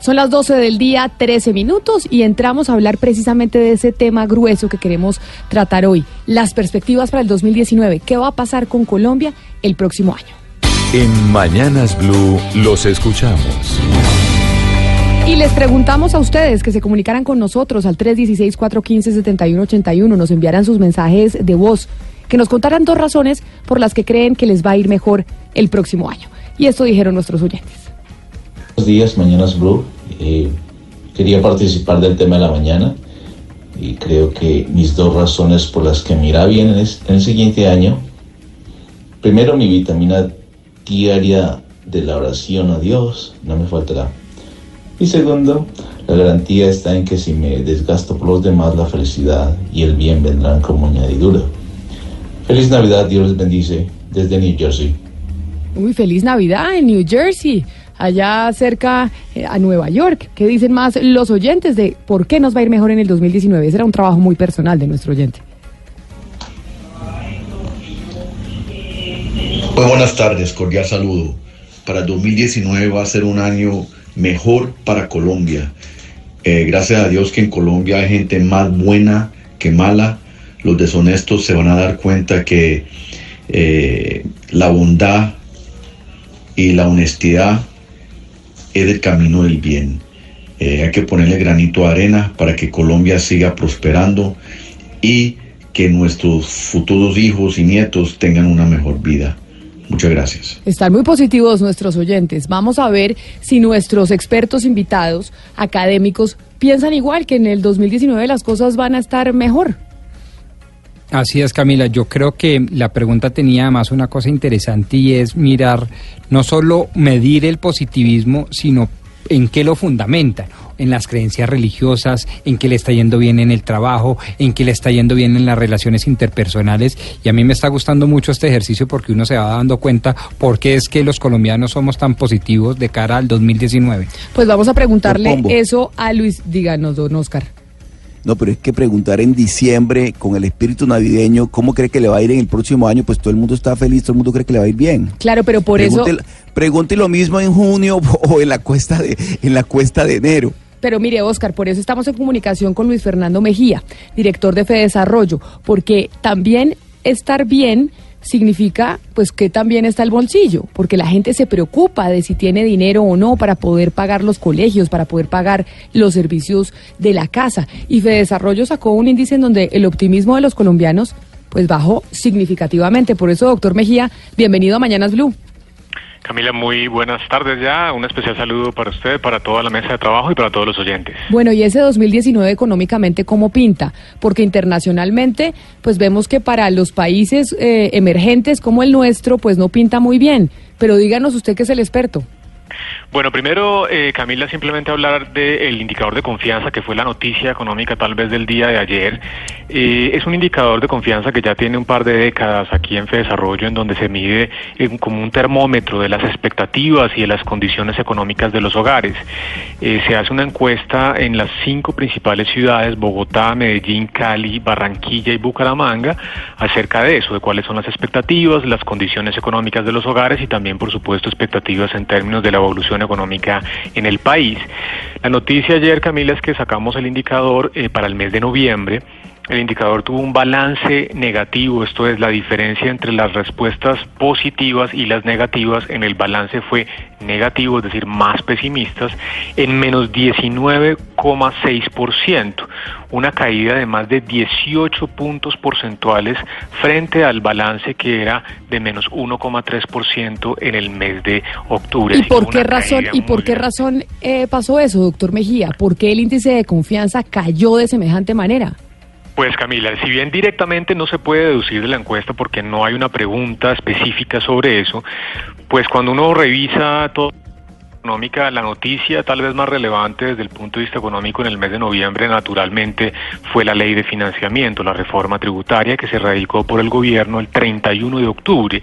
Son las 12 del día, 13 minutos, y entramos a hablar precisamente de ese tema grueso que queremos tratar hoy. Las perspectivas para el 2019. ¿Qué va a pasar con Colombia el próximo año? En Mañanas Blue los escuchamos. Y les preguntamos a ustedes que se comunicaran con nosotros al 316-415-7181, nos enviaran sus mensajes de voz, que nos contaran dos razones por las que creen que les va a ir mejor el próximo año. Y esto dijeron nuestros oyentes. Días, Mañanas Blue. Eh, quería participar del tema de la mañana y creo que mis dos razones por las que me irá bien en, es- en el siguiente año. Primero, mi vitamina diaria de la oración a Dios no me faltará. Y segundo, la garantía está en que si me desgasto por los demás, la felicidad y el bien vendrán como añadidura. Feliz Navidad, Dios les bendice desde New Jersey. Uy, feliz Navidad en New Jersey, allá cerca eh, a Nueva York. ¿Qué dicen más los oyentes de por qué nos va a ir mejor en el 2019? Ese era un trabajo muy personal de nuestro oyente. Muy buenas tardes, cordial saludo. Para el 2019 va a ser un año mejor para Colombia. Eh, gracias a Dios que en Colombia hay gente más buena que mala. Los deshonestos se van a dar cuenta que eh, la bondad y la honestidad es el camino del bien. Eh, hay que ponerle granito de arena para que Colombia siga prosperando y que nuestros futuros hijos y nietos tengan una mejor vida. Muchas gracias. Están muy positivos nuestros oyentes. Vamos a ver si nuestros expertos invitados, académicos, piensan igual que en el 2019 las cosas van a estar mejor. Así es, Camila. Yo creo que la pregunta tenía más una cosa interesante y es mirar, no solo medir el positivismo, sino en qué lo fundamentan, en las creencias religiosas, en qué le está yendo bien en el trabajo, en qué le está yendo bien en las relaciones interpersonales. Y a mí me está gustando mucho este ejercicio porque uno se va dando cuenta por qué es que los colombianos somos tan positivos de cara al 2019. Pues vamos a preguntarle eso a Luis. Díganos, don Oscar. No, pero es que preguntar en diciembre con el espíritu navideño, ¿cómo cree que le va a ir en el próximo año? Pues todo el mundo está feliz, todo el mundo cree que le va a ir bien. Claro, pero por eso... pregunte, pregunte lo mismo en junio o en la cuesta de, en la cuesta de enero. Pero mire, Oscar, por eso estamos en comunicación con Luis Fernando Mejía, director de Fedesarrollo, porque también estar bien significa pues que también está el bolsillo, porque la gente se preocupa de si tiene dinero o no para poder pagar los colegios, para poder pagar los servicios de la casa. Y Fedesarrollo sacó un índice en donde el optimismo de los colombianos pues bajó significativamente. Por eso, doctor Mejía, bienvenido a Mañanas Blue. Camila, muy buenas tardes ya. Un especial saludo para usted, para toda la mesa de trabajo y para todos los oyentes. Bueno, y ese 2019 económicamente, ¿cómo pinta? Porque internacionalmente, pues vemos que para los países eh, emergentes como el nuestro, pues no pinta muy bien. Pero díganos usted que es el experto. Bueno, primero, eh, Camila, simplemente hablar del indicador de confianza, que fue la noticia económica tal vez del día de ayer. Eh, es un indicador de confianza que ya tiene un par de décadas aquí en Fedesarrollo, en donde se mide eh, como un termómetro de las expectativas y de las condiciones económicas de los hogares. Eh, se hace una encuesta en las cinco principales ciudades, Bogotá, Medellín, Cali, Barranquilla y Bucaramanga, acerca de eso, de cuáles son las expectativas, las condiciones económicas de los hogares y también, por supuesto, expectativas en términos de la evolución económica en el país. La noticia ayer, Camila, es que sacamos el indicador eh, para el mes de noviembre. El indicador tuvo un balance negativo, esto es la diferencia entre las respuestas positivas y las negativas. En el balance fue negativo, es decir, más pesimistas, en menos 19,6%, una caída de más de 18 puntos porcentuales frente al balance que era de menos 1,3% en el mes de octubre. ¿Y por qué razón, y por qué razón eh, pasó eso, doctor Mejía? ¿Por qué el índice de confianza cayó de semejante manera? Pues Camila, si bien directamente no se puede deducir de la encuesta porque no hay una pregunta específica sobre eso, pues cuando uno revisa todo económica, la noticia tal vez más relevante desde el punto de vista económico en el mes de noviembre, naturalmente, fue la ley de financiamiento, la reforma tributaria que se radicó por el gobierno el 31 de octubre.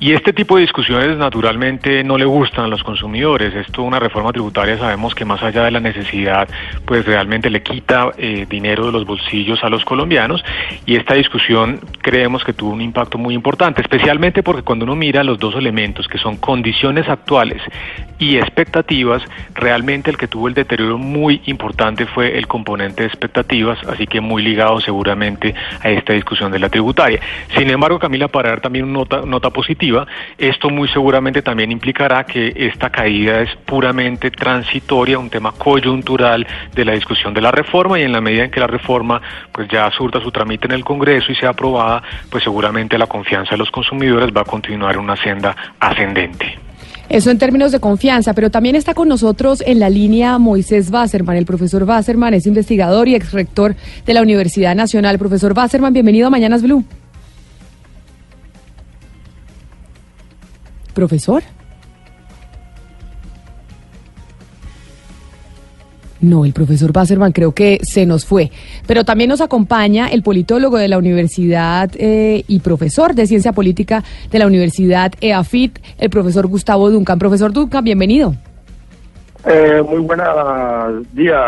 Y este tipo de discusiones naturalmente no le gustan a los consumidores. Esto, una reforma tributaria, sabemos que más allá de la necesidad, pues realmente le quita eh, dinero de los bolsillos a los colombianos. Y esta discusión creemos que tuvo un impacto muy importante, especialmente porque cuando uno mira los dos elementos, que son condiciones actuales y expectativas, realmente el que tuvo el deterioro muy importante fue el componente de expectativas, así que muy ligado seguramente a esta discusión de la tributaria. Sin embargo, Camila, para dar también una nota, positiva, esto muy seguramente también implicará que esta caída es puramente transitoria, un tema coyuntural de la discusión de la reforma y en la medida en que la reforma pues ya surta su trámite en el Congreso y sea aprobada, pues seguramente la confianza de los consumidores va a continuar en una senda ascendente. Eso en términos de confianza, pero también está con nosotros en la línea Moisés Basserman. El profesor Basserman es investigador y ex rector de la Universidad Nacional. Profesor Basserman, bienvenido a Mañanas Blue. Profesor. No, el profesor Basserman creo que se nos fue. Pero también nos acompaña el politólogo de la universidad eh, y profesor de ciencia política de la Universidad EAFIT, el profesor Gustavo Duncan. Profesor Duncan, bienvenido. Eh, muy buenos días,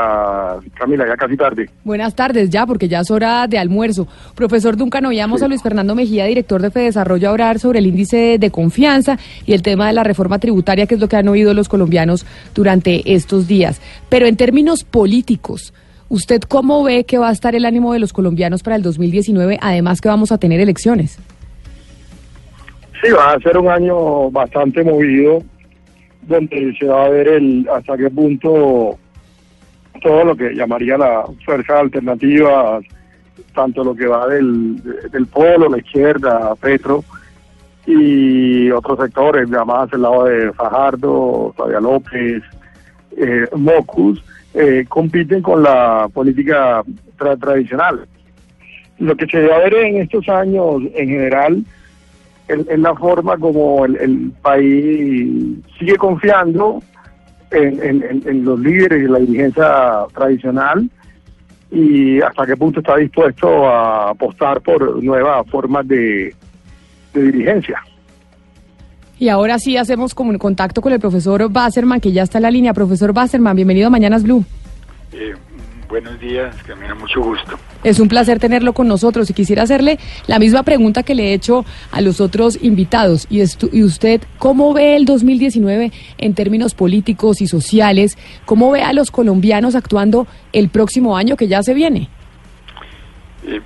Camila, ya casi tarde. Buenas tardes ya, porque ya es hora de almuerzo. Profesor Duncan, oíamos a Luis Fernando Mejía, director de Fedesarrollo, hablar sobre el índice de confianza y el tema de la reforma tributaria, que es lo que han oído los colombianos durante estos días. Pero en términos políticos, ¿usted cómo ve que va a estar el ánimo de los colombianos para el 2019, además que vamos a tener elecciones? Sí, va a ser un año bastante movido donde se va a ver el hasta qué punto todo lo que llamaría la fuerza alternativa, tanto lo que va del, del polo, la izquierda, Petro, y otros sectores, llamadas el lado de Fajardo, Fabia López, eh, Mocus, eh, compiten con la política tradicional. Lo que se va a ver en estos años en general es la forma como el, país sigue confiando en, los líderes y la dirigencia tradicional y hasta qué punto está dispuesto a apostar por nuevas formas de, dirigencia. Y ahora sí hacemos como contacto con el profesor Basserman, que ya está en la línea. Profesor Basserman, bienvenido a Mañanas Blue. Eh, buenos días, da mucho gusto. Es un placer tenerlo con nosotros y quisiera hacerle la misma pregunta que le he hecho a los otros invitados. Y, y usted, ¿cómo ve el 2019 en términos políticos y sociales? ¿Cómo ve a los colombianos actuando el próximo año que ya se viene? Eh,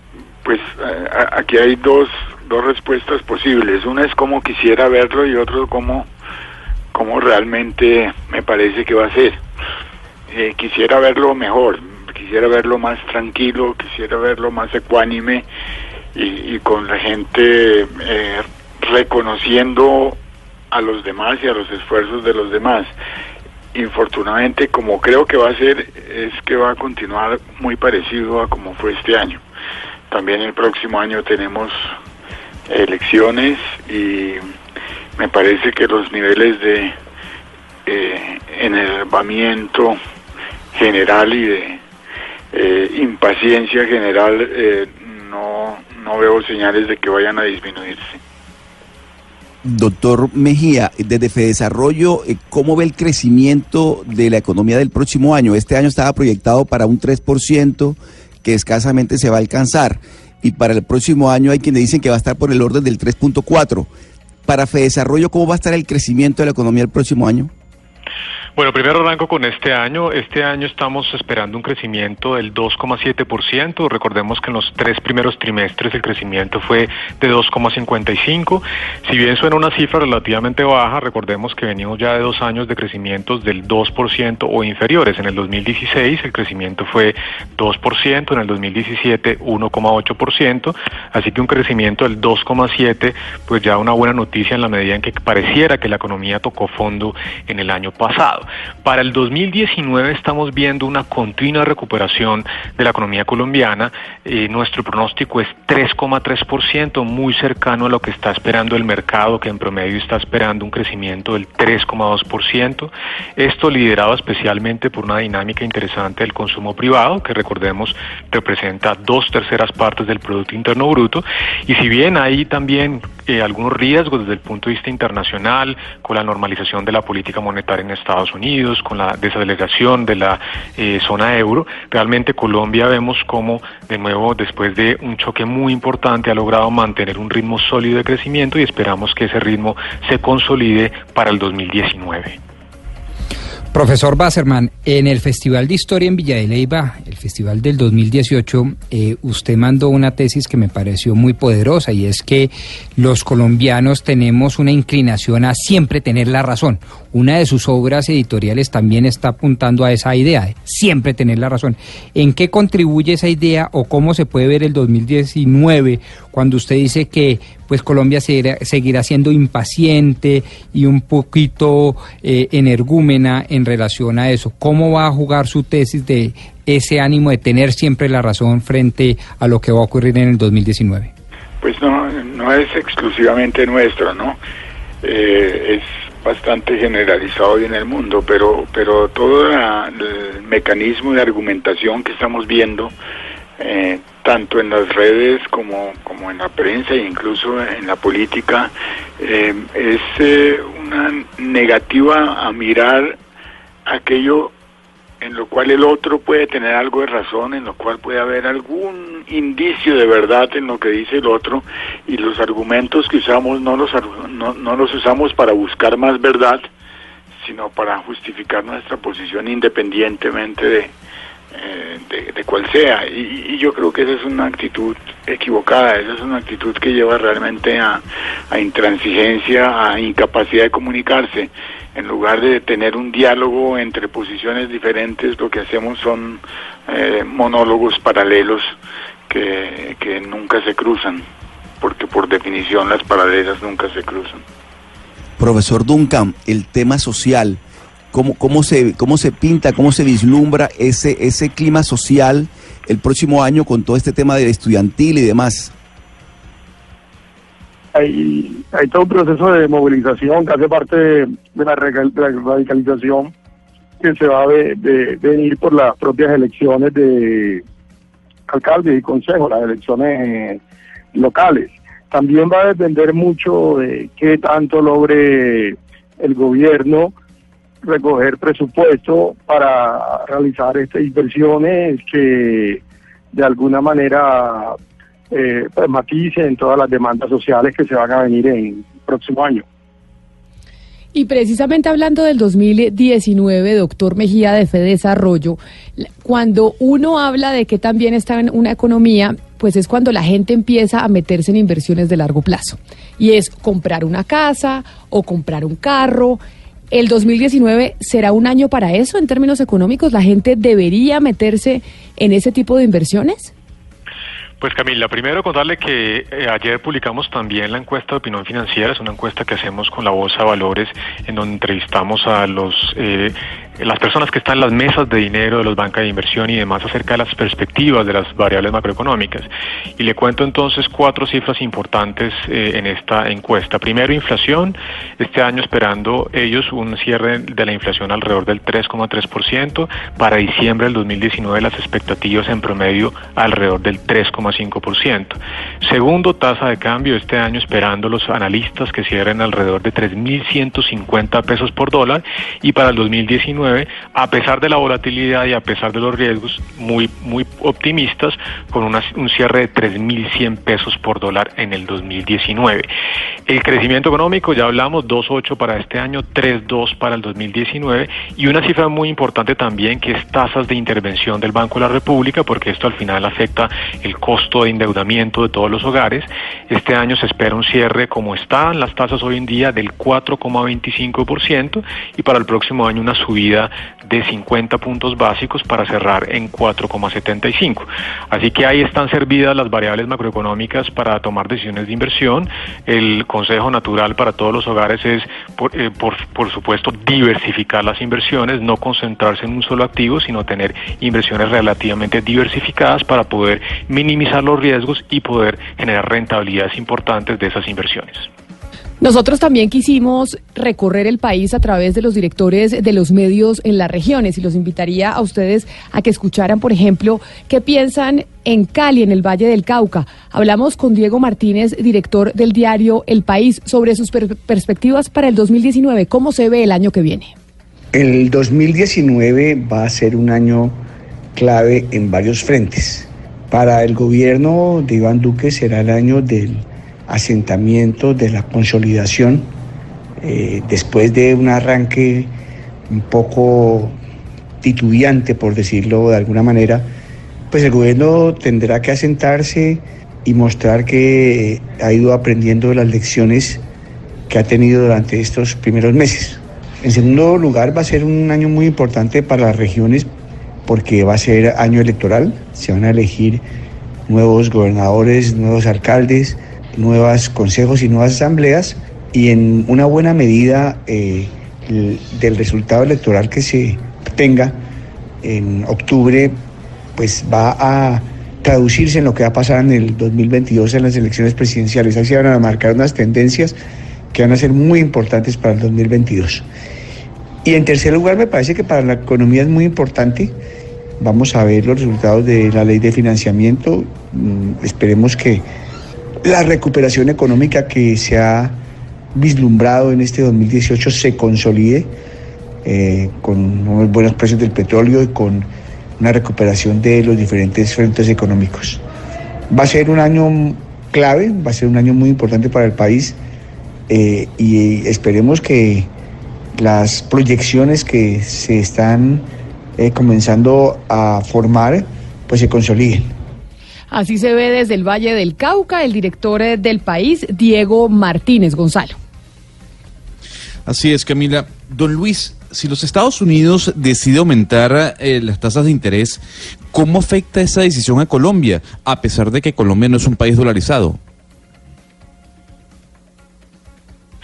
pues aquí hay dos, dos respuestas posibles. Una es cómo quisiera verlo y otro cómo, cómo realmente me parece que va a ser. Eh, quisiera verlo mejor quisiera verlo más tranquilo, quisiera verlo más ecuánime y, con la gente eh, reconociendo a los demás y a los esfuerzos de los demás. Infortunadamente, como creo que va a ser, es que va a continuar muy parecido a como fue este año. También el próximo año tenemos elecciones y me parece que los niveles de eh, enervamiento general y de eh, impaciencia general, eh, no, no veo señales de que vayan a disminuirse. Doctor Mejía, desde Fedesarrollo, eh, ¿cómo ve el crecimiento de la economía del próximo año? Este año estaba proyectado para un 3%, que escasamente se va a alcanzar. Y para el próximo año hay quienes dicen que va a estar por el orden del 3.4%. Para Fedesarrollo, ¿cómo va a estar el crecimiento de la economía el próximo año? Bueno, primero arranco con este año. Este año estamos esperando un crecimiento del 2,7%. Recordemos que en los tres primeros trimestres el crecimiento fue de 2,55. Si bien suena una cifra relativamente baja, recordemos que venimos ya de dos años de crecimientos del 2% o inferiores. En el 2016 el crecimiento fue 2%, en el 2017 1,8%. Así que un crecimiento del 2,7, pues ya una buena noticia en la medida en que pareciera que la economía tocó fondo en el año pasado. Para el 2019 estamos viendo una continua recuperación de la economía colombiana. Eh, nuestro pronóstico es 3,3%, muy cercano a lo que está esperando el mercado, que en promedio está esperando un crecimiento del 3,2%. Esto liderado especialmente por una dinámica interesante del consumo privado, que recordemos representa dos terceras partes del Producto Interno Bruto. Y si bien hay también eh, algunos riesgos desde el punto de vista internacional, con la normalización de la política monetaria en Estados Unidos, con la desaceleración de la eh, zona euro, realmente Colombia vemos como, de nuevo, después de un choque muy importante, ha logrado mantener un ritmo sólido de crecimiento y esperamos que ese ritmo se consolide para el 2019. Profesor Basserman, en el Festival de Historia en Villa de Leyva, el festival del 2018, eh, usted mandó una tesis que me pareció muy poderosa y es que los colombianos tenemos una inclinación a siempre tener la razón. Una de sus obras editoriales también está apuntando a esa idea, de siempre tener la razón. ¿En qué contribuye esa idea o cómo se puede ver el 2019 cuando usted dice que pues Colombia seguirá, seguirá siendo impaciente y un poquito eh, energúmena en relación a eso? ¿Cómo va a jugar su tesis de ese ánimo de tener siempre la razón frente a lo que va a ocurrir en el 2019? Pues no, no es exclusivamente nuestro, ¿no? Eh, es bastante generalizado hoy en el mundo, pero, pero todo el mecanismo de argumentación que estamos viendo, eh, tanto en las redes como, como en la prensa e incluso en la política, eh, es eh, una negativa a mirar aquello en lo cual el otro puede tener algo de razón, en lo cual puede haber algún indicio de verdad en lo que dice el otro y los argumentos que usamos no los, no, no los usamos para buscar más verdad, sino para justificar nuestra posición independientemente de, eh, de, cual sea. Y, yo creo que esa es una actitud equivocada, esa es una actitud que lleva realmente a, a intransigencia, a incapacidad de comunicarse en lugar de tener un diálogo entre posiciones diferentes, lo que hacemos son eh, monólogos paralelos que, que nunca se cruzan, porque por definición las paralelas nunca se cruzan. Profesor Duncan, el tema social, ¿cómo, cómo, se, cómo se pinta, cómo se vislumbra ese, ese clima social el próximo año con todo este tema del estudiantil y demás? hay, hay todo un proceso de movilización que hace parte de la, radicalización que se va a de, venir por las propias elecciones de alcalde y consejo, las elecciones locales. También va a depender mucho de qué tanto logre el gobierno recoger presupuesto para realizar estas inversiones que de alguna manera eh, pues, en todas las demandas sociales que se van a venir en el próximo año. Y precisamente hablando del 2019, doctor Mejía de Fe Desarrollo, cuando uno habla de que también está en una economía, pues es cuando la gente empieza a meterse en inversiones de largo plazo. Y es comprar una casa o comprar un carro. ¿El 2019 será un año para eso en términos económicos? ¿La gente debería meterse en ese tipo de inversiones? Pues Camila, primero contarle que eh, ayer publicamos también la encuesta de opinión financiera, es una encuesta que hacemos con la Bolsa de Valores, en donde entrevistamos a los eh, las personas que están en las mesas de dinero de los bancos de inversión y demás acerca de las perspectivas de las variables macroeconómicas. Y le cuento entonces cuatro cifras importantes eh, en esta encuesta. Primero, inflación. Este año esperando ellos un cierre de la inflación alrededor del 3,3%. Para diciembre del 2019 las expectativas en promedio alrededor del 3,5%. Segundo, tasa de cambio este año esperando los analistas que cierren alrededor de 3.150 pesos por dólar y para el 2019, a pesar de la volatilidad y a pesar de los riesgos muy, muy optimistas, con un cierre de 3.100 pesos por dólar en el 2019. El crecimiento económico, ya hablamos, 2.8 para este año, 3.2 para el 2019 y una cifra muy importante también que es tasas de intervención del Banco de la República, porque esto al final afecta el costo costo de endeudamiento de todos los hogares. Este año se espera un cierre como están las tasas hoy en día del 4,25% y para el próximo año una subida de 50 puntos básicos para cerrar en 4,75. Así que ahí están servidas las variables macroeconómicas para tomar decisiones de inversión. El consejo natural para todos los hogares es, eh, por supuesto, diversificar las inversiones, no concentrarse en un solo activo, sino tener inversiones relativamente diversificadas para poder minimizar los riesgos y poder generar rentabilidades importantes de esas inversiones. Nosotros también quisimos recorrer el país a través de los directores de los medios en las regiones y los invitaría a ustedes a que escucharan, por ejemplo, qué piensan en Cali, en el Valle del Cauca. Hablamos con Diego Martínez, director del diario El País, sobre sus per perspectivas para el 2019. ¿Cómo se ve el año que viene? El 2019 va a ser un año clave en varios frentes. Para el gobierno de Iván Duque será el año del asentamiento, de la consolidación, eh, después de un arranque un poco titubeante, por decirlo de alguna manera, pues el gobierno tendrá que asentarse y mostrar que ha ido aprendiendo las lecciones que ha tenido durante estos primeros meses. En segundo lugar, va a ser un año muy importante para las regiones porque va a ser año electoral, se van a elegir nuevos gobernadores, nuevos alcaldes, nuevos consejos y nuevas asambleas y en una buena medida eh, el, del resultado electoral que se tenga en octubre, pues va a traducirse en lo que va a pasar en el 2022 en las elecciones presidenciales. Ahí se van a marcar unas tendencias que van a ser muy importantes para el 2022. Y en tercer lugar, me parece que para la economía es muy importante. Vamos a ver los resultados de la ley de financiamiento. Mm, esperemos que la recuperación económica que se ha vislumbrado en este 2018 se consolide eh, con unos buenos precios del petróleo y con una recuperación de los diferentes frentes económicos. Va a ser un año clave, va a ser un año muy importante para el país eh, y esperemos que las proyecciones que se están eh, comenzando a formar pues se consoliden. Así se ve desde el Valle del Cauca el director eh, del país, Diego Martínez Gonzalo. Así es, Camila. Don Luis, si los Estados Unidos decide aumentar eh, las tasas de interés, ¿cómo afecta esa decisión a Colombia, a pesar de que Colombia no es un país dolarizado?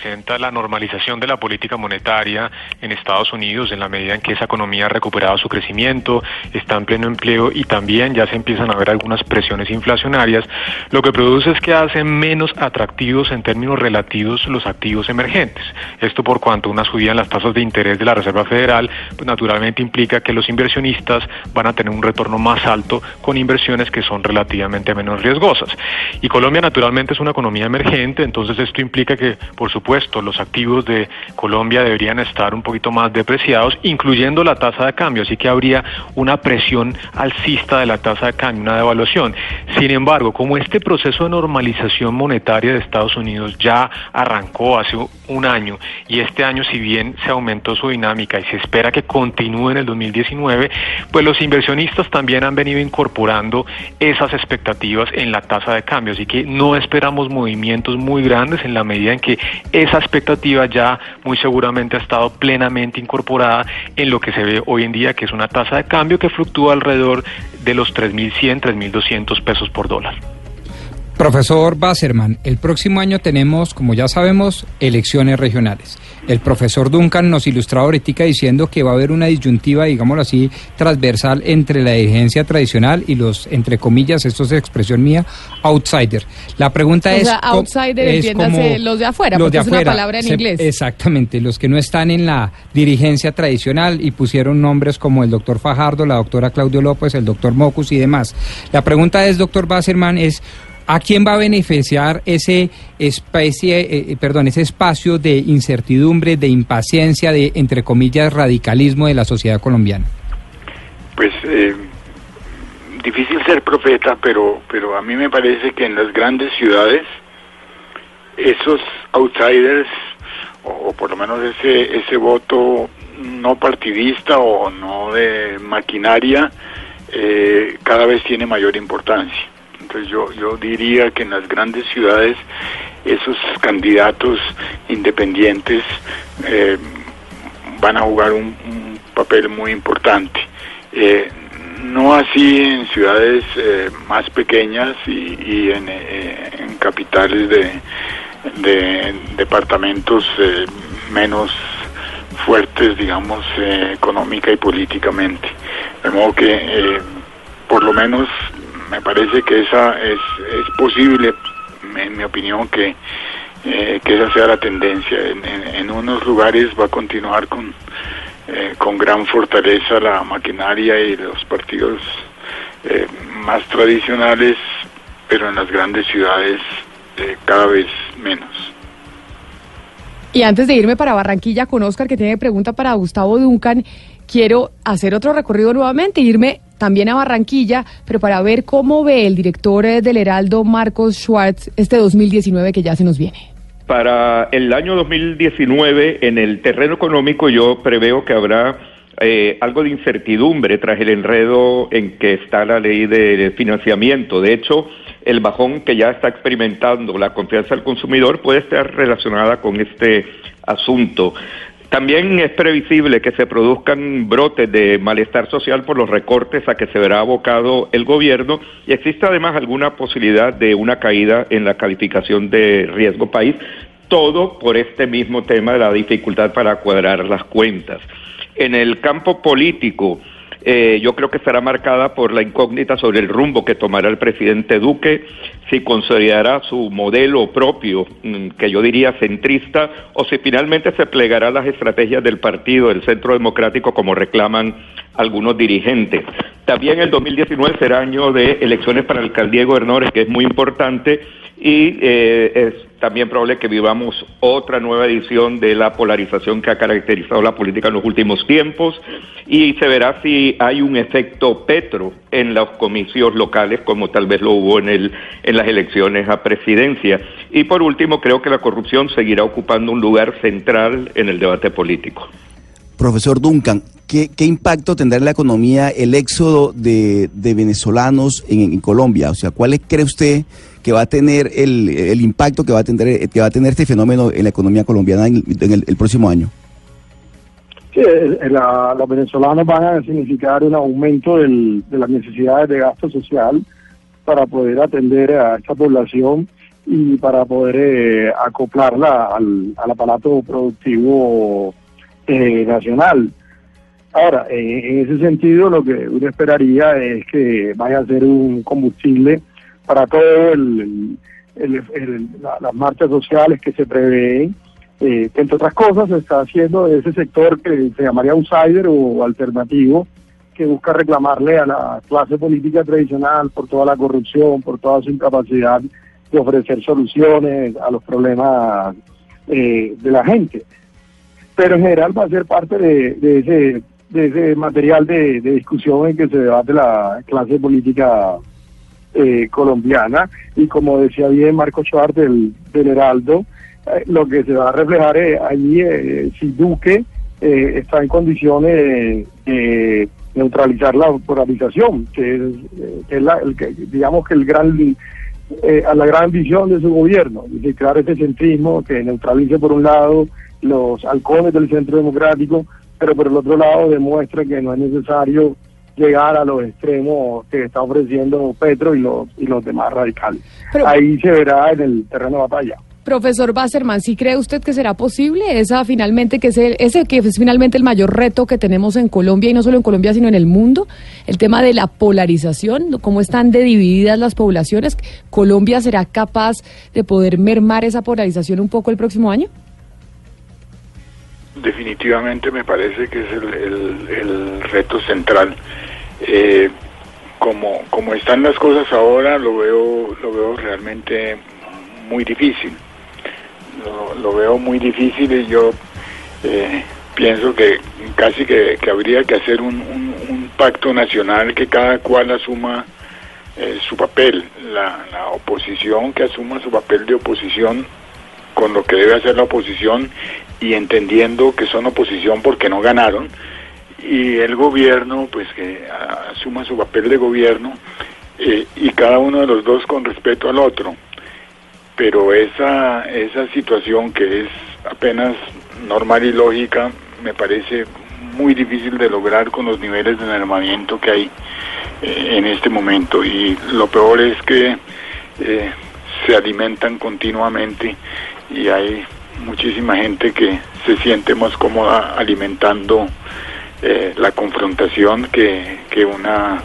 Representa la normalización de la política monetaria en Estados Unidos en la medida en que esa economía ha recuperado su crecimiento, está en pleno empleo y también ya se empiezan a ver algunas presiones inflacionarias, lo que produce es que hacen menos atractivos en términos relativos los activos emergentes. Esto por cuanto una subida en las tasas de interés de la Reserva Federal, pues naturalmente implica que los inversionistas van a tener un retorno más alto con inversiones que son relativamente menos riesgosas. Y Colombia naturalmente es una economía emergente, entonces esto implica que, por supuesto, los activos de Colombia deberían estar un poquito más depreciados, incluyendo la tasa de cambio, así que habría una presión alcista de la tasa de cambio, una devaluación. Sin embargo, como este proceso de normalización monetaria de Estados Unidos ya arrancó hace un año y este año si bien se aumentó su dinámica y se espera que continúe en el 2019, pues los inversionistas también han venido incorporando esas expectativas en la tasa de cambio, así que no esperamos movimientos muy grandes en la medida en que esa expectativa ya muy seguramente ha estado plenamente incorporada en lo que se ve hoy en día, que es una tasa de cambio que fluctúa alrededor de los 3.100, 3.200 pesos por dólar. Profesor Basserman, el próximo año tenemos, como ya sabemos, elecciones regionales. El profesor Duncan nos ilustraba ahorita diciendo que va a haber una disyuntiva, digámoslo así, transversal entre la dirigencia tradicional y los, entre comillas, esto es expresión mía, outsider. La pregunta o es... Sea, outsider, es entiéndase, los de afuera, los porque de es afuera, una palabra en se, inglés. Exactamente, los que no están en la dirigencia tradicional y pusieron nombres como el doctor Fajardo, la doctora Claudio López, el doctor Mocus y demás. La pregunta es, doctor Basserman, es... ¿A quién va a beneficiar ese especie, eh, perdón, ese espacio de incertidumbre, de impaciencia, de entre comillas radicalismo de la sociedad colombiana? Pues eh, difícil ser profeta, pero pero a mí me parece que en las grandes ciudades esos outsiders o, por lo menos ese ese voto no partidista o no de maquinaria eh, cada vez tiene mayor importancia. Entonces yo, yo diría que en las grandes ciudades esos candidatos independientes eh, van a jugar un, papel muy importante. Eh, no así en ciudades eh, más pequeñas y, en, capitales de departamentos menos fuertes, digamos, económica y políticamente. De modo que, por lo menos, me parece que esa es, es posible, en mi opinión, que eh, que esa sea la tendencia. En, unos lugares va a continuar con, eh, con gran fortaleza la maquinaria y los partidos eh, más tradicionales, pero en las grandes ciudades cada vez menos. Y antes de irme para Barranquilla con Oscar, que tiene pregunta para Gustavo Duncan, quiero hacer otro recorrido nuevamente, irme también a Barranquilla, pero para ver cómo ve el director del Heraldo, Marcos Schwartz, este 2019 que ya se nos viene. Para el año 2019, en el terreno económico, yo preveo que habrá eh, algo de incertidumbre tras el enredo en que está la ley de financiamiento. De hecho, el bajón que ya está experimentando la confianza del consumidor puede estar relacionada con este asunto. También es previsible que se produzcan brotes de malestar social por los recortes a que se verá abocado el gobierno y existe además alguna posibilidad de una caída en la calificación de riesgo país, todo por este mismo tema de la dificultad para cuadrar las cuentas. En el campo político, eh, yo creo que será marcada por la incógnita sobre el rumbo que tomará el presidente Duque, si consolidará su modelo propio, mm, que yo diría centrista, o si finalmente se plegará a las estrategias del partido, del Centro Democrático, como reclaman algunos dirigentes. También el 2019 será año de elecciones para alcaldía y gobernadores, que es muy importante, y eh, es también probable que vivamos otra nueva edición de la polarización que ha caracterizado la política en los últimos tiempos y se verá si hay un efecto Petro en los comicios locales como tal vez lo hubo en, el, en las elecciones a presidencia. Y por último, creo que la corrupción seguirá ocupando un lugar central en el debate político. Profesor Duncan, ¿qué, impacto tendrá en la economía el éxodo de, venezolanos en, Colombia? O sea, ¿cuál cree usted que va a tener el, impacto que va a tener que va a tener este fenómeno en la economía colombiana en, el, próximo año? Sí, los venezolanos van a significar un aumento de las necesidades de gasto social para poder atender a esta población y para poder eh, acoplarla al aparato productivo eh, nacional. Ahora, eh, en ese sentido, lo que uno esperaría es que vaya a ser un combustible para todo el, las marchas sociales que se prevén, eh, que entre otras cosas se está haciendo ese sector que se llamaría outsider o alternativo, que busca reclamarle a la clase política tradicional por toda la corrupción, por toda su incapacidad de ofrecer soluciones a los problemas de la gente pero en general va a ser parte de, ese, de ese material de, discusión en que se debate la clase política eh, colombiana. Y como decía bien Marco Schwartz del, Heraldo, eh, lo que se va a reflejar es allí eh, si Duque está en condiciones de neutralizar la polarización, que es, la, el que, digamos que el gran a la gran visión de su gobierno, de crear ese centrismo que neutralice por un lado los halcones del centro democrático, pero por el otro lado demuestra que no es necesario llegar a los extremos que está ofreciendo Petro y los, y los demás radicales. Ahí se verá en el terreno de batalla. Profesor Basserman, ¿sí cree usted que será posible esa finalmente que es ese que es finalmente el mayor reto que tenemos en Colombia y no solo en Colombia sino en el mundo, el tema de la polarización, cómo están divididas las poblaciones? ¿Colombia será capaz de poder mermar esa polarización un poco el próximo año? Definitivamente me parece que es el, reto central. Eh, como, como están las cosas ahora, lo veo, lo veo realmente muy difícil. Lo, veo muy difícil y yo eh, pienso que casi que, habría que hacer un, pacto nacional que cada cual asuma eh, su papel, la, la oposición que asuma su papel de oposición con lo que debe hacer la oposición y entendiendo que son oposición porque no ganaron y el gobierno pues que asuma su papel de gobierno eh, y cada uno de los dos con respeto al otro pero esa esa situación que es apenas normal y lógica me parece muy difícil de lograr con los niveles de armamento que hay eh, en este momento. Y lo peor es que eh, se alimentan continuamente y hay muchísima gente que se siente más cómoda alimentando eh, la confrontación que, que una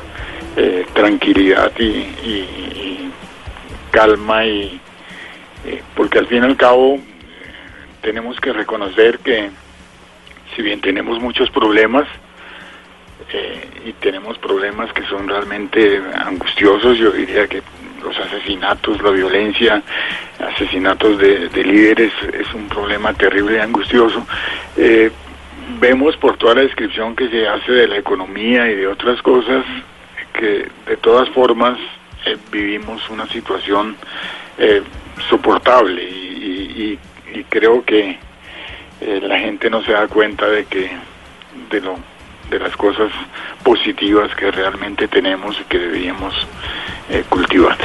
eh, tranquilidad y, calma y eh, porque al fin y al cabo tenemos que reconocer que si bien tenemos muchos problemas y tenemos problemas que son realmente angustiosos, yo diría que los asesinatos, la violencia, asesinatos de, de líderes es un problema terrible y angustioso. Eh, vemos por toda la descripción que se hace de la economía y de otras cosas que de todas formas eh, vivimos una situación eh, soportable y, creo que la gente no se da cuenta de que de lo de las cosas positivas que realmente tenemos y que deberíamos eh, cultivar.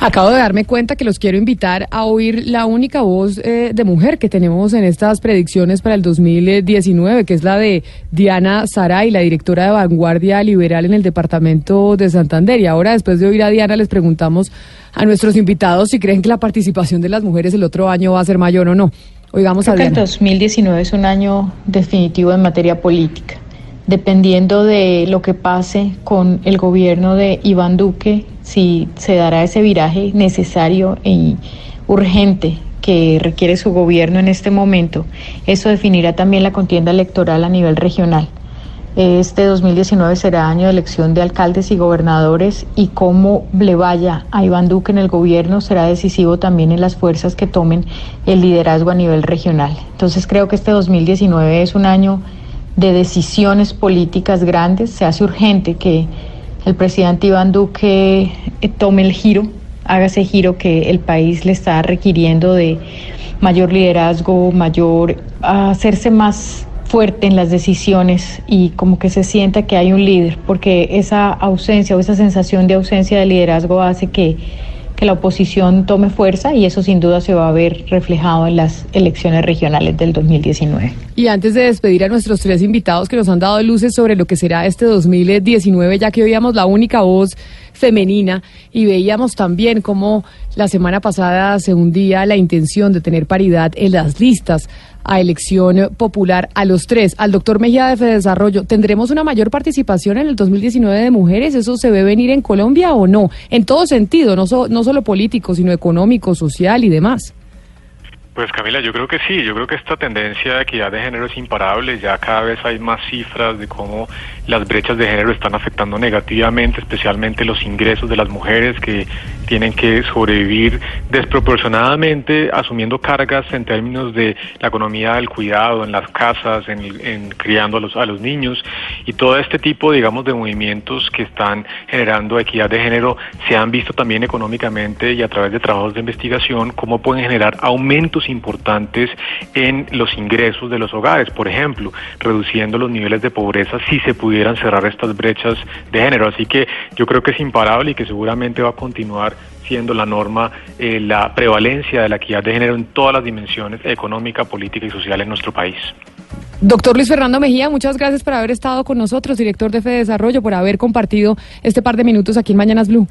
Acabo de darme cuenta que los quiero invitar a oír la única voz eh, de mujer que tenemos en estas predicciones para el 2019, que es la de Diana Saray, la directora de Vanguardia Liberal en el departamento de Santander. Y ahora, después de oír a Diana, les preguntamos a nuestros invitados si creen que la participación de las mujeres el otro año va a ser mayor o no. Oigamos a Creo que el Diana. 2019 es un año definitivo en materia política. Dependiendo de lo que pase con el gobierno de Iván Duque, si se dará ese viraje necesario e urgente que requiere su gobierno en este momento, eso definirá también la contienda electoral a nivel regional. Este 2019 será año de elección de alcaldes y gobernadores y cómo le vaya a Iván Duque en el gobierno será decisivo también en las fuerzas que tomen el liderazgo a nivel regional. Entonces creo que este 2019 es un año de decisiones políticas grandes. Se hace urgente que el presidente Iván Duque eh, tome el giro, haga ese giro que el país le está requiriendo de mayor liderazgo, mayor hacerse más fuerte en las decisiones y como que se sienta que hay un líder, porque esa ausencia o esa sensación de ausencia de liderazgo hace que, que la oposición tome fuerza y eso sin duda se va a ver reflejado en las elecciones regionales del 2019. Y antes de despedir a nuestros tres invitados que nos han dado luces sobre lo que será este 2019, ya que oíamos la única voz femenina y veíamos también cómo la semana pasada se hundía la intención de tener paridad en las listas a elección popular a los tres. Al doctor Mejía de Fedesarrollo, ¿tendremos una mayor participación en el 2019 de mujeres? ¿Eso se ve venir en Colombia o no? En todo sentido, no, so- no solo político, sino económico, social y demás. Pues Camila, yo creo que sí, yo creo que esta tendencia de equidad de género es imparable, ya cada vez hay más cifras de cómo las brechas de género están afectando negativamente, especialmente los ingresos de las mujeres que tienen que sobrevivir desproporcionadamente asumiendo cargas en términos de la economía del cuidado, en las casas, en, en criando a los, a los niños y todo este tipo, digamos, de movimientos que están generando equidad de género se han visto también económicamente y a través de trabajos de investigación cómo pueden generar aumentos importantes en los ingresos de los hogares, por ejemplo, reduciendo los niveles de pobreza si se pudieran cerrar estas brechas de género. Así que yo creo que es imparable y que seguramente va a continuar siendo la norma eh, la prevalencia de la equidad de género en todas las dimensiones económica, política y social en nuestro país. Doctor Luis Fernando Mejía, muchas gracias por haber estado con nosotros, director de Fede Desarrollo, por haber compartido este par de minutos aquí en Mañanas Blue.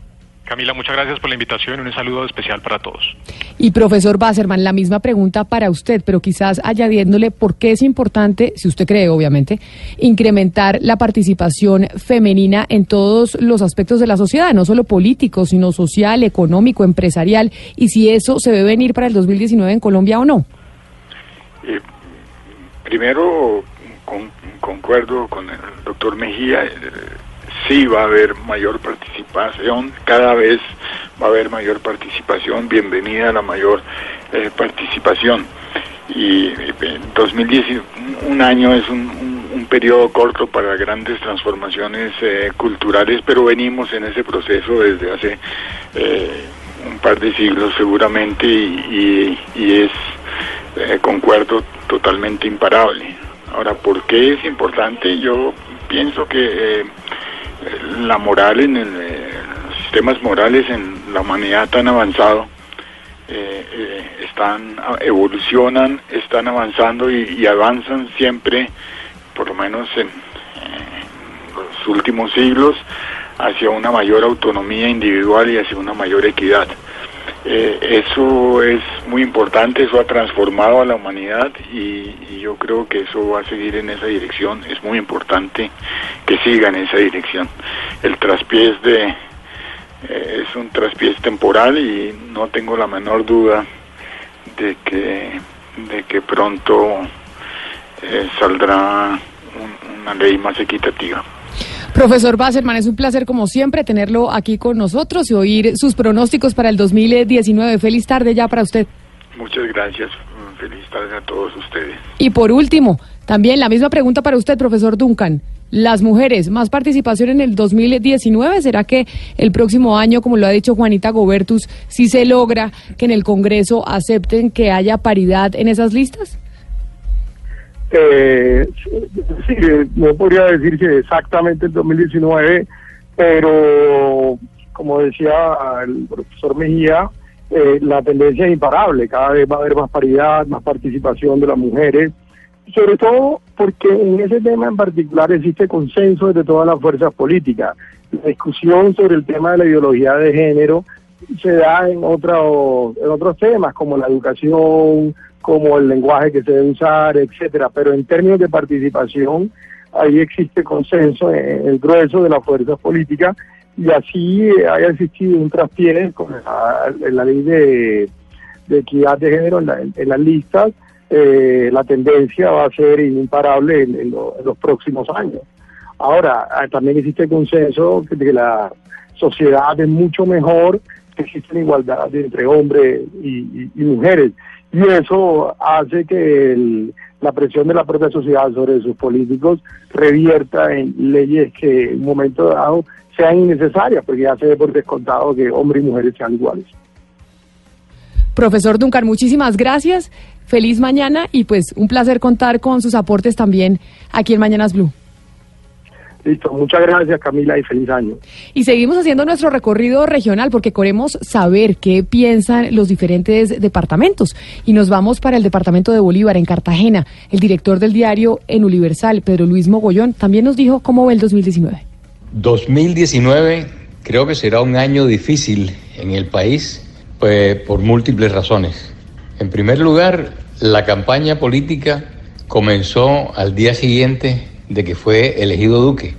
Camila, muchas gracias por la invitación y un saludo especial para todos. Y profesor Basserman, la misma pregunta para usted, pero quizás añadiéndole por qué es importante, si usted cree, obviamente, incrementar la participación femenina en todos los aspectos de la sociedad, no solo político, sino social, económico, empresarial, y si eso se ve venir para el 2019 en Colombia o no. Eh, primero, con- concuerdo con el doctor Mejía, eh, sí va a haber mayor participación, cada vez va a haber mayor participación, bienvenida a la mayor eh, participación. Y eh, en 2010, un- un año es un, periodo corto para grandes transformaciones eh, culturales, pero venimos en ese proceso desde hace eh, un par de siglos seguramente y, es, eh, concuerdo, totalmente imparable. Ahora, ¿por qué es importante? Yo pienso que eh, la moral en el, eh, los sistemas morales en la humanidad tan avanzado eh, eh, están evolucionan, están avanzando y, y avanzan siempre por lo menos en, en los últimos siglos, hacia una mayor autonomía individual y hacia una mayor equidad. Eh, eso es muy importante, eso ha transformado a la humanidad y, yo creo que eso va a seguir en esa dirección. Es muy importante que siga en esa dirección. El traspiés de eh, es un traspiés temporal y no tengo la menor duda de que de que pronto eh, saldrá un, una ley más equitativa. Profesor Basserman, es un placer como siempre tenerlo aquí con nosotros y oír sus pronósticos para el 2019. Feliz tarde ya para usted. Muchas gracias. Feliz tarde a todos ustedes. Y por último, también la misma pregunta para usted, profesor Duncan. Las mujeres, más participación en el 2019. ¿Será que el próximo año, como lo ha dicho Juanita Gobertus, sí se logra que en el Congreso acepten que haya paridad en esas listas? Eh, sí, no podría decir que exactamente el 2019, pero como decía el profesor Mejía, eh, la tendencia es imparable, cada vez va a haber más paridad, más participación de las mujeres, sobre todo porque en ese tema en particular existe consenso de todas las fuerzas políticas. La discusión sobre el tema de la ideología de género se da en, en otros temas como la educación, como el lenguaje que se debe usar, etcétera, pero en términos de participación ahí existe consenso en el grueso de las fuerzas políticas y así haya existido un traspié con la, ley de, equidad de género en, la, en las listas, eh, la tendencia va a ser imparable en, lo, en, los próximos años. Ahora, también existe consenso de que la sociedad es mucho mejor, que existe igualdad entre hombres y mujeres y eso hace que el, la presión de la propia sociedad sobre sus políticos revierta en leyes que en un momento dado sean innecesarias, porque ya se ve por descontado que hombres y mujeres sean iguales. Profesor Duncan, muchísimas gracias, feliz mañana y pues un placer contar con sus aportes también aquí en Mañanas Blue. Listo, muchas gracias Camila y feliz año. Y seguimos haciendo nuestro recorrido regional porque queremos saber qué piensan los diferentes departamentos. Y nos vamos para el departamento de Bolívar, en Cartagena. El director del diario En Universal, Pedro Luis Mogollón, también nos dijo cómo ve el 2019. 2019 creo que será un año difícil en el país pues, por múltiples razones. En primer lugar, la campaña política comenzó al día siguiente de que fue elegido Duque.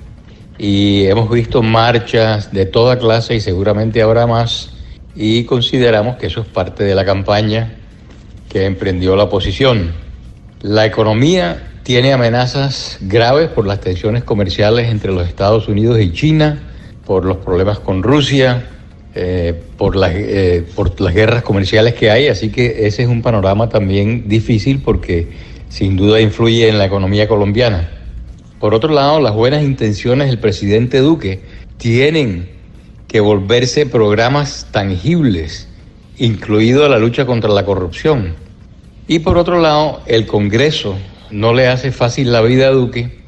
Y hemos visto marchas de toda clase y seguramente habrá más. Y consideramos que eso es parte de la campaña que emprendió la oposición. La economía tiene amenazas graves por las tensiones comerciales entre los Estados Unidos y China, por los problemas con Rusia, eh, por, las, eh, por las guerras comerciales que hay. Así que ese es un panorama también difícil porque sin duda influye en la economía colombiana. Por otro lado, las buenas intenciones del presidente Duque tienen que volverse programas tangibles, incluido la lucha contra la corrupción. Y por otro lado, el Congreso no le hace fácil la vida a Duque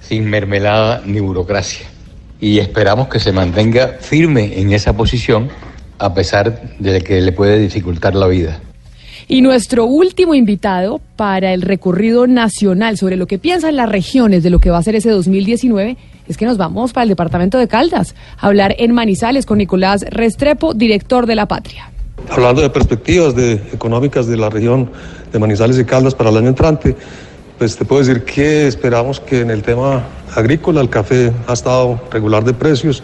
sin mermelada ni burocracia. Y esperamos que se mantenga firme en esa posición a pesar de que le puede dificultar la vida. Y nuestro último invitado para el recorrido nacional sobre lo que piensan las regiones de lo que va a ser ese 2019 es que nos vamos para el departamento de Caldas a hablar en Manizales con Nicolás Restrepo, director de La Patria. Hablando de perspectivas económicas de la región de Manizales y Caldas para el año entrante, pues te puedo decir que esperamos que en el tema agrícola el café ha estado regular de precios,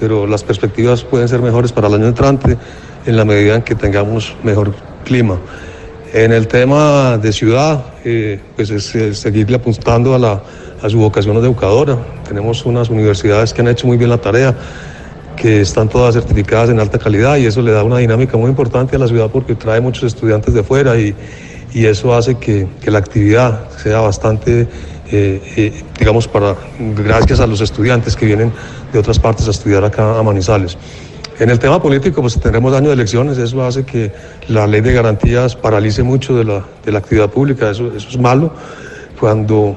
pero las perspectivas pueden ser mejores para el año entrante en la medida en que tengamos mejor clima. En el tema de ciudad, eh, pues es, es, seguirle apuntando a, la, a su vocación de educadora. Tenemos unas universidades que han hecho muy bien la tarea, que están todas certificadas en alta calidad y eso le da una dinámica muy importante a la ciudad porque trae muchos estudiantes de fuera y, y eso hace que, que, la actividad sea bastante, eh, eh, digamos, para, gracias a los estudiantes que vienen de otras partes a estudiar acá a Manizales. En el tema político, pues tendremos año de elecciones, eso hace que la ley de garantías paralice mucho de la, de la actividad pública, eso, eso, es malo. Cuando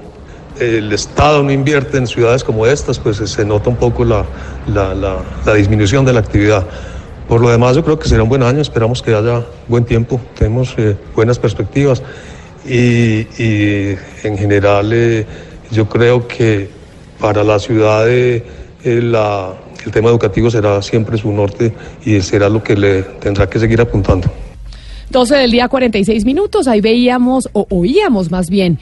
el Estado no invierte en ciudades como estas, pues se nota un poco la, la, disminución de la actividad. Por lo demás, yo creo que será un buen año, esperamos que haya buen tiempo, tenemos eh, buenas perspectivas y, y, en general eh, Yo creo que para la ciudad de, eh, la- el tema educativo será siempre su norte y será lo que le tendrá que seguir apuntando. 12 del día 46 minutos, ahí veíamos o oíamos más bien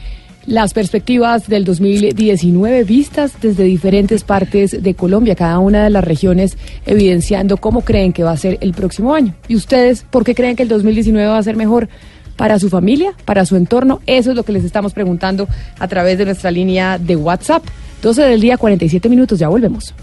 las perspectivas del 2019 vistas desde diferentes partes de Colombia, cada una de las regiones evidenciando cómo creen que va a ser el próximo año. ¿Y ustedes por qué creen que el 2019 va a ser mejor? para su familia, para su entorno. Eso es lo que les estamos preguntando a través de nuestra línea de WhatsApp. 12 del día, 47 minutos, ya volvemos.